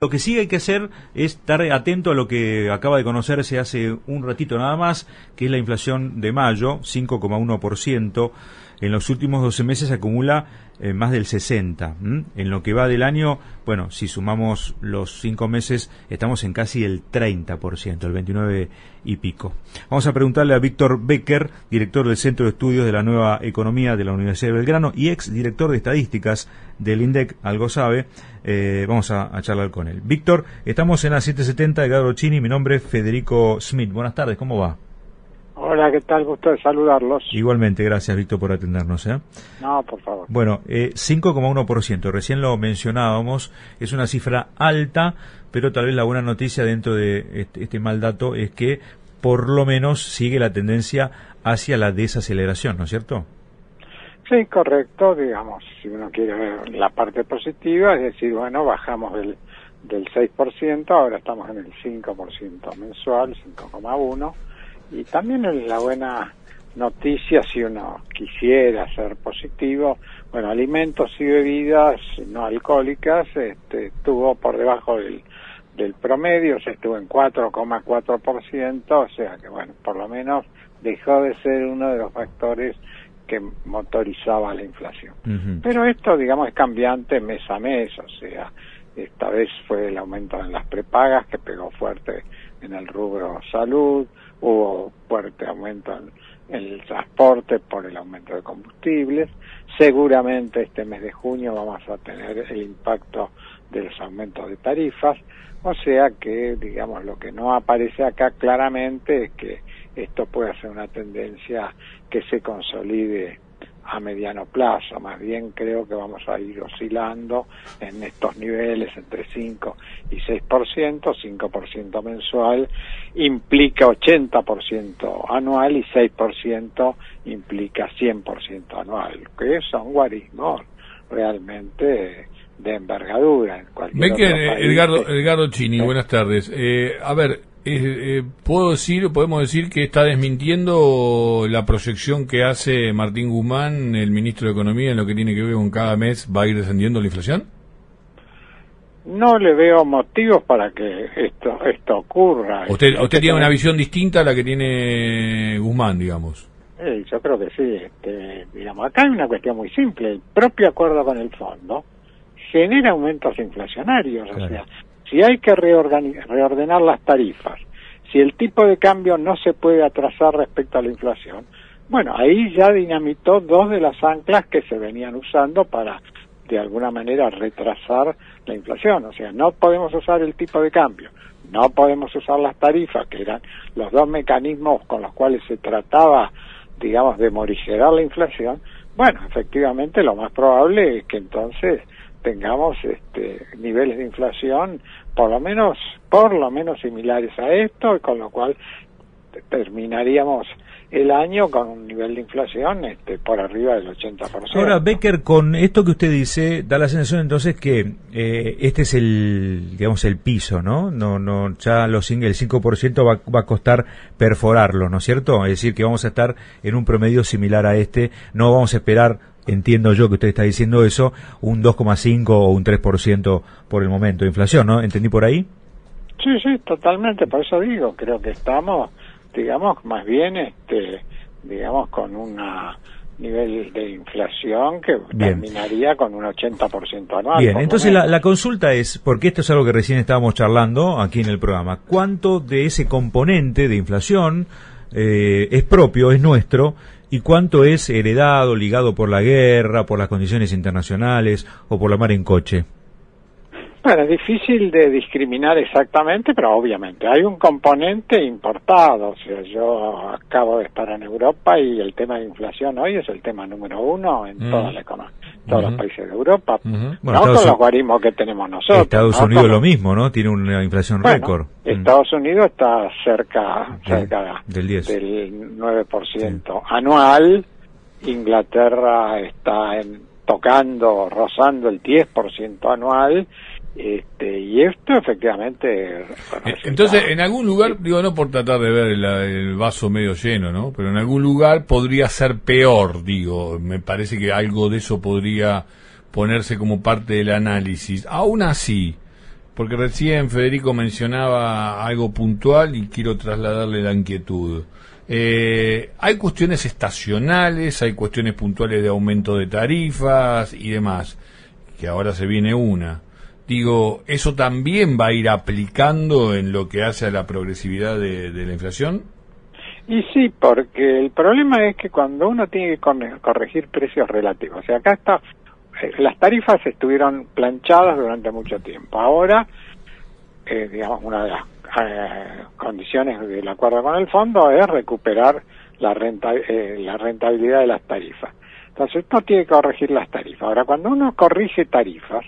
Lo que sí hay que hacer es estar atento a lo que acaba de conocerse hace un ratito nada más, que es la inflación de mayo, 5,1%. En los últimos 12 meses acumula eh, más del 60. En lo que va del año, bueno, si sumamos los 5 meses, estamos en casi el 30%, el 29 y pico. Vamos a preguntarle a Víctor Becker, director del Centro de Estudios de la Nueva Economía de la Universidad de Belgrano y ex director de Estadísticas del INDEC, algo sabe. Eh, vamos a, charlar con él. Víctor, estamos en la 770 de Chini, mi nombre es Federico Smith. Buenas tardes, ¿cómo va? Hola, ¿qué tal? Gusto de saludarlos. Igualmente, gracias Víctor por atendernos. ¿eh? No, por favor. Bueno, eh, 5,1%, recién lo mencionábamos, es una cifra alta, pero tal vez la buena noticia dentro de este, este, mal dato es que por lo menos sigue la tendencia hacia la desaceleración, ¿no es cierto? Sí, correcto, digamos, si uno quiere ver la parte positiva, es decir, bueno, bajamos del, del 6%, ahora estamos en el 5% mensual, 5,1%, y también la buena noticia, si uno quisiera ser positivo, bueno, alimentos y bebidas no alcohólicas este, estuvo por debajo del, del promedio, se estuvo en 4,4%, o sea que, bueno, por lo menos dejó de ser uno de los factores que motorizaba la inflación. Pero esto, digamos, es cambiante mes a mes, o sea, esta vez fue el aumento en las prepagas que pegó fuerte en el rubro salud, hubo fuerte aumento en, el transporte por el aumento de combustibles. Seguramente este mes de junio vamos a tener el impacto de los aumentos de tarifas, o sea que, digamos, lo que no aparece acá claramente es que esto puede ser una tendencia que se consolide a mediano plazo, más bien creo que vamos a ir oscilando en estos niveles entre 5 y 6%, 5% mensual implica 80% anual y 6% implica 100% anual, que son guarismos realmente de envergadura. En cualquier Edgardo, Edgardo Chini, buenas tardes. Eh, a ver, eh, puedo decir, podemos decir que está desmintiendo la proyección que hace Martín Guzmán, el ministro de Economía, en lo que tiene que ver con cada mes va a ir descendiendo la inflación. No le veo motivos para que esto esto ocurra. ¿Usted, usted tiene una visión distinta a la que tiene Guzmán, digamos? yo creo que sí. Este, digamos, acá hay una cuestión muy simple. El propio acuerdo con el fondo genera aumentos inflacionarios. O sea, si hay que reordenar las tarifas, si el tipo de cambio no se puede atrasar respecto a la inflación, bueno, ahí ya dinamitó dos de las anclas que se venían usando para, de alguna manera, retrasar la inflación. O sea, no podemos usar el tipo de cambio, no podemos usar las tarifas, que eran los dos mecanismos con los cuales se trataba, digamos, de morigerar la inflación. Bueno, efectivamente, lo más probable es que entonces tengamos este, niveles de inflación por lo menos por lo menos similares a esto con lo cual terminaríamos el año con un nivel de inflación este, por arriba del 80%. Ahora, Becker, con esto que usted dice, da la sensación entonces que eh, este es el, digamos, el piso, ¿no? No, no, ya los, el 5% va, va a costar perforarlo, ¿no es cierto? Es decir, que vamos a estar en un promedio similar a este, no vamos a esperar entiendo yo que usted está diciendo eso, un 2,5 o un 3% por el momento de inflación, ¿no? ¿Entendí por ahí? Sí, sí, totalmente, por eso digo, creo que estamos, digamos, más bien, este, digamos, con un nivel de inflación que terminaría con un 80% anual. Bien, entonces la, la, consulta es, porque esto es algo que recién estábamos charlando aquí en el programa, ¿cuánto de ese componente de inflación eh, es propio, es nuestro, y cuánto es heredado, ligado por la guerra, por las condiciones internacionales o por la mar en coche. Bueno, es difícil de discriminar exactamente, pero obviamente hay un componente importado. O sea, yo acabo de estar en Europa y el tema de inflación hoy es el tema número uno en mm. toda la economía, todos los países de Europa. no con los guarismos que tenemos nosotros. Estados Unidos lo mismo, ¿no? Tiene una inflación récord. Mm. Estados Unidos está cerca, cerca del, 10. del 9% anual. Inglaterra está en, tocando, rozando el 10% anual este, y esto efectivamente... Eh, entonces, en algún lugar, digo, no por tratar de ver el, vaso medio lleno, ¿no? Pero en algún lugar podría ser peor, digo. Me parece que algo de eso podría ponerse como parte del análisis. Aún así, porque recién Federico mencionaba algo puntual y quiero trasladarle la inquietud. Eh, hay cuestiones estacionales, hay cuestiones puntuales de aumento de tarifas y demás, que ahora se viene una. Digo, ¿eso también va a ir aplicando en lo que hace a la progresividad de, la inflación? Y sí, porque el problema es que cuando uno tiene que corregir precios relativos, o sea, acá está eh, las tarifas estuvieron planchadas durante mucho tiempo. Ahora, eh, digamos, una de las eh, condiciones del acuerdo con el fondo es recuperar la, renta, la rentabilidad de las tarifas. Entonces, esto tiene que corregir las tarifas. Ahora, cuando uno corrige tarifas,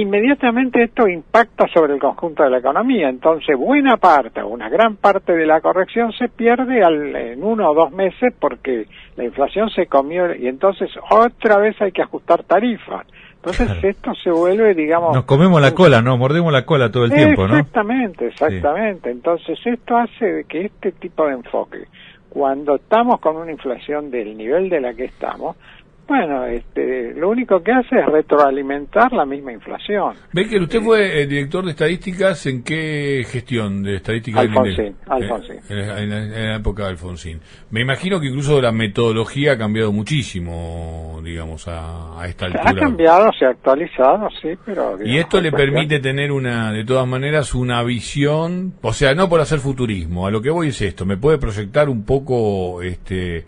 inmediatamente esto impacta sobre el conjunto de la economía. Entonces, buena parte o una gran parte de la corrección se pierde al, en uno o dos meses porque la inflación se comió y entonces otra vez hay que ajustar tarifas. Entonces esto se vuelve, digamos... Nos comemos la cola, ¿no? Mordemos la cola todo el tiempo, ¿no? Exactamente, exactamente. Entonces esto hace que este tipo de enfoque, cuando estamos con una inflación del nivel de la que estamos, bueno, este, lo único que hace es retroalimentar la misma inflación. Que usted fue el director de estadísticas, ¿en qué gestión de estadísticas? Alfonsín, eh, Alfonsín. En, la, época de Alfonsín. Me imagino que incluso la metodología ha cambiado muchísimo, digamos, a, esta altura. Ha cambiado, se ha actualizado, sí, pero... y esto le permite tener una, de todas maneras, una visión, o sea, no por hacer futurismo, a lo que voy es esto, me puede proyectar un poco, este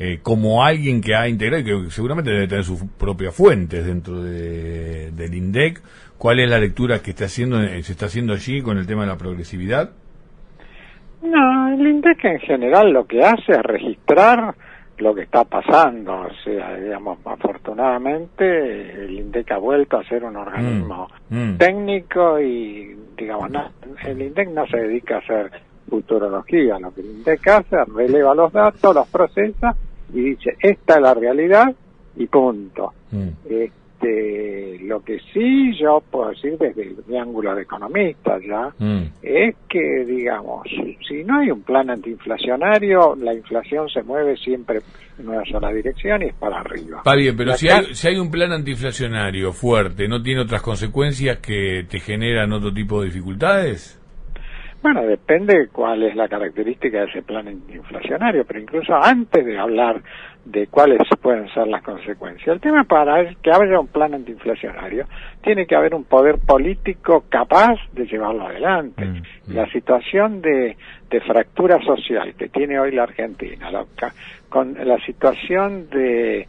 eh, como alguien que ha integrado, que seguramente debe tener sus propias fuentes dentro de, del INDEC, ¿cuál es la lectura que está haciendo, eh, se está haciendo allí con el tema de la progresividad? No, el INDEC en general lo que hace es registrar lo que está pasando, o sea, digamos, afortunadamente el INDEC ha vuelto a ser un organismo mm, mm. técnico y, digamos, no, el INDEC no se dedica a hacer futurología, lo que el INDEC hace es releva los datos, los procesa y dice, esta es la realidad y punto. Mm. Este, lo que sí yo puedo decir desde mi ángulo de economista ya, mm. es que, digamos, si no hay un plan antiinflacionario, la inflación se mueve siempre en una sola dirección y es para arriba. Está bien, pero si hay, si hay un plan antiinflacionario fuerte, ¿no tiene otras consecuencias que te generan otro tipo de dificultades? Bueno, depende cuál es la característica de ese plan inflacionario, pero incluso antes de hablar de cuáles pueden ser las consecuencias, el tema para que haya un plan antiinflacionario tiene que haber un poder político capaz de llevarlo adelante. Mm, mm. La situación de, de, fractura social que tiene hoy la Argentina, con la situación de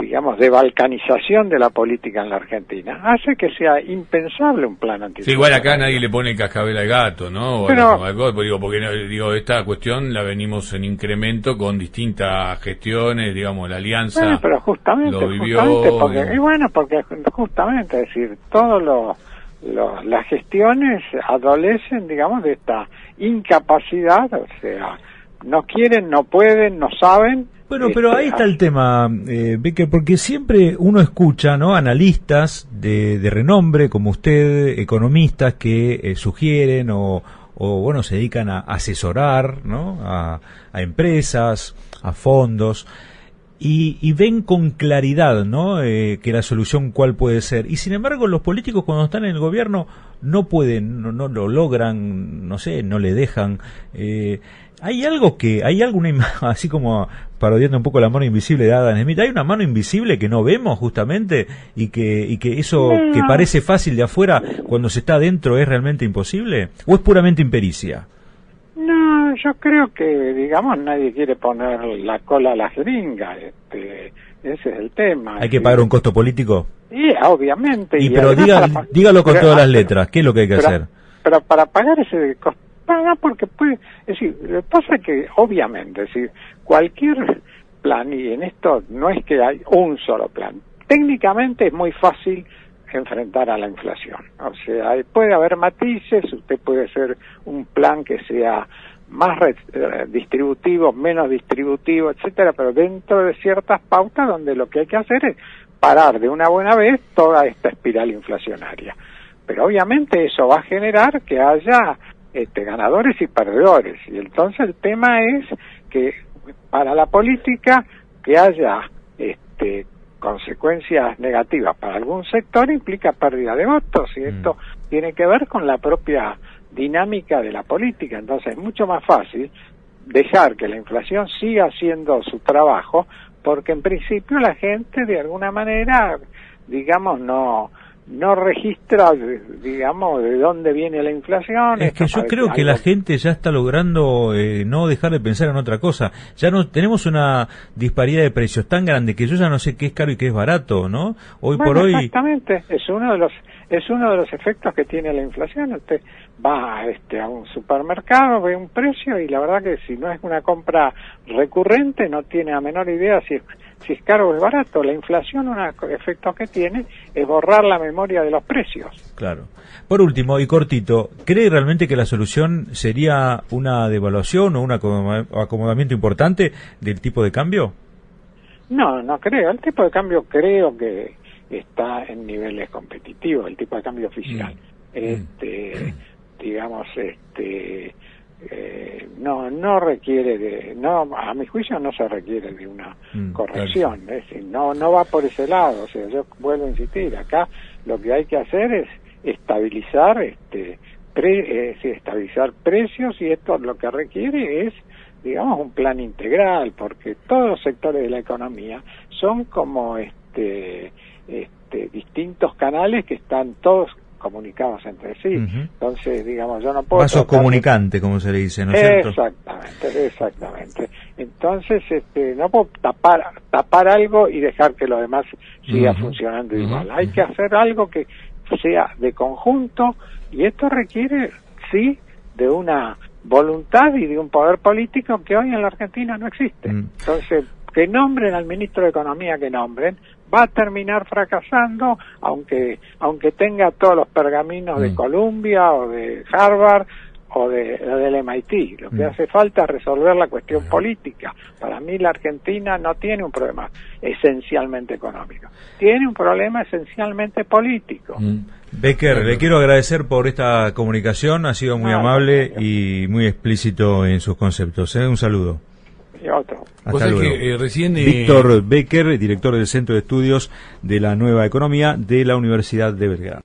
digamos, de balcanización de la política en la Argentina, hace que sea impensable un plan anti Sí, igual acá nadie le pone cascabel al gato, ¿no? Pero, digo, porque digo, esta cuestión la venimos en incremento con distintas gestiones, digamos, la alianza bueno, pero justamente, lo vivió... porque, y bueno, porque justamente, es decir, todos los las gestiones adolecen, digamos, de esta incapacidad, o sea, no quieren, no pueden, no saben, bueno, pero ahí está el tema, eh, porque siempre uno escucha, ¿no? Analistas de, renombre como usted, economistas que eh, sugieren o, bueno, se dedican a asesorar, ¿no? A, empresas, a fondos. Y, ven con claridad ¿no? Eh, que la solución cuál puede ser. Y sin embargo, los políticos cuando están en el gobierno no pueden, no, no lo logran, no sé, no le dejan. Eh, hay algo que, hay alguna, así como parodiando un poco la mano invisible de Adam Smith, hay una mano invisible que no vemos justamente y que, y que eso que parece fácil de afuera cuando se está adentro es realmente imposible o es puramente impericia. No, yo creo que, digamos, nadie quiere poner la cola a la jeringa, este, ese es el tema. ¿Hay que pagar un costo político? Sí, obviamente. Y, pero dígalo con todas las letras, ¿qué es lo que hay que hacer? Pero para pagar ese costo porque puede, es decir, lo que pasa es que obviamente, es decir, cualquier plan, y en esto no es que hay un solo plan, técnicamente es muy fácil enfrentar a la inflación. O sea, puede haber matices, usted puede hacer un plan que sea más eh, distributivo, menos distributivo, etcétera, pero dentro de ciertas pautas donde lo que hay que hacer es parar de una buena vez toda esta espiral inflacionaria. Pero obviamente eso va a generar que haya este, ganadores y perdedores. Y entonces el tema es que para la política que haya este, consecuencias negativas para algún sector implica pérdida de votos y esto mm. tiene que ver con la propia dinámica de la política. Entonces es mucho más fácil dejar que la inflación siga haciendo su trabajo porque en principio la gente de alguna manera, digamos, no no registra, digamos, de dónde viene la inflación. Es que yo creo que la gente ya está logrando eh, no dejar de pensar en otra cosa. Ya no tenemos una disparidad de precios tan grande que yo ya no sé qué es caro y qué es barato, ¿no? Hoy por hoy. Exactamente, es uno de los es uno de los efectos que tiene la inflación. Usted va este, a un supermercado, ve un precio y la verdad que si no es una compra recurrente no tiene a menor idea si es si es caro o es barato. La inflación, un efecto que tiene es borrar la memoria de los precios. Claro. Por último, y cortito, ¿cree realmente que la solución sería una devaluación o un acomodamiento importante del tipo de cambio? No, no creo. El tipo de cambio creo que está en niveles competitivos, el tipo de cambio oficial. Mm. Este, digamos, este, eh, no no requiere de no a mi juicio no se requiere de una mm, corrección es decir, no no va por ese lado o sea yo vuelvo a insistir acá lo que hay que hacer es estabilizar este pre, estabilizar precios y esto lo que requiere es digamos un plan integral porque todos los sectores de la economía son como este este distintos canales que están todos comunicados entre sí. Entonces, digamos, yo no puedo... Vasos comunicante, como se le dice, ¿no es cierto? Exactamente, exactamente. Entonces, este, no puedo tapar, tapar algo y dejar que lo demás siga funcionando igual. Hay que hacer algo que sea de conjunto y esto requiere, sí, de una voluntad y de un poder político que hoy en la Argentina no existe. Entonces, que nombren al ministro de Economía que nombren, va a terminar fracasando, aunque, aunque tenga todos los pergaminos de mm. Columbia o de Harvard o, de, del MIT. Lo que mm. hace falta es resolver la cuestión política. Para mí la Argentina no tiene un problema esencialmente económico, tiene un problema esencialmente político. Mm. Becker, le quiero agradecer por esta comunicación, ha sido muy amable y muy explícito en sus conceptos. ¿eh? Un saludo y otro. Hasta luego. Que, eh, recién, eh, Víctor Becker, director del Centro de Estudios de la Nueva Economía de la Universidad de Belgrano.